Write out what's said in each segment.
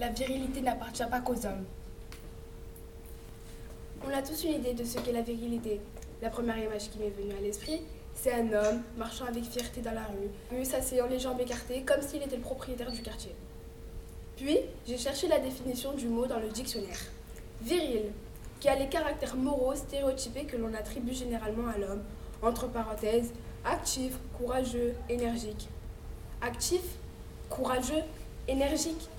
La virilité n'appartient pas qu'aux hommes. On a tous une idée de ce qu'est la virilité. La première image qui m'est venue à l'esprit, c'est un homme marchant avec fierté dans la rue, s'asseyant les jambes écartées comme s'il était le propriétaire du quartier. Puis, j'ai cherché la définition du mot dans le dictionnaire. Viril, qui a les caractères moraux stéréotypés que l'on attribue généralement à l'homme, entre parenthèses, actif, courageux, énergique. Actif, courageux, énergique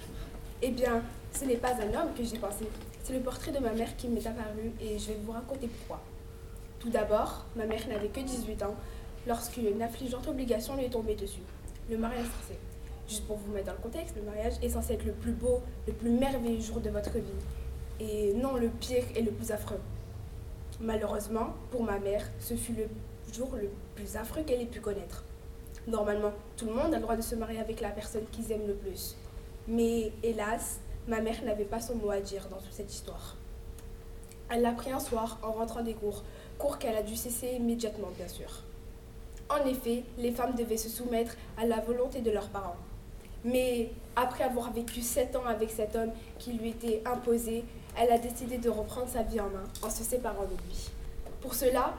Eh bien, ce n'est pas un homme que j'ai pensé, c'est le portrait de ma mère qui m'est apparu et je vais vous raconter pourquoi. Tout d'abord, ma mère n'avait que 18 ans lorsqu'une affligeante obligation lui est tombée dessus, le mariage forcé. Juste pour vous mettre dans le contexte, le mariage est censé être le plus beau, le plus merveilleux jour de votre vie, et non le pire et le plus affreux. Malheureusement, pour ma mère, ce fut le jour le plus affreux qu'elle ait pu connaître. Normalement, tout le monde a le droit de se marier avec la personne qu'ils aiment le plus. Mais hélas, ma mère n'avait pas son mot à dire dans toute cette histoire. Elle l'a pris un soir en rentrant des cours, cours qu'elle a dû cesser immédiatement, bien sûr. En effet, les femmes devaient se soumettre à la volonté de leurs parents. Mais après avoir vécu sept ans avec cet homme qui lui était imposé, elle a décidé de reprendre sa vie en main en se séparant de lui. Pour cela,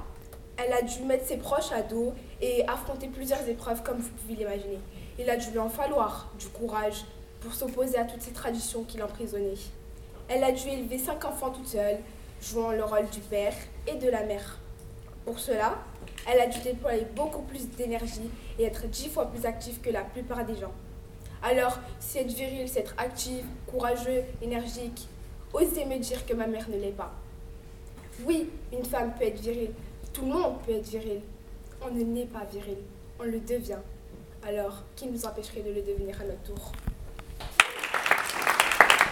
elle a dû mettre ses proches à dos et affronter plusieurs épreuves comme vous pouvez l'imaginer. Il a dû lui en falloir du courage pour s'opposer à toutes ces traditions qui l'emprisonnaient. Elle a dû élever cinq enfants toute seule, jouant le rôle du père et de la mère. Pour cela, elle a dû déployer beaucoup plus d'énergie et être dix fois plus active que la plupart des gens. Alors, si être viril, c'est être active, courageux, énergique, osez me dire que ma mère ne l'est pas. Oui, une femme peut être virile, tout le monde peut être viril. On ne naît pas viril, on le devient. Alors, qui nous empêcherait de le devenir à notre tour?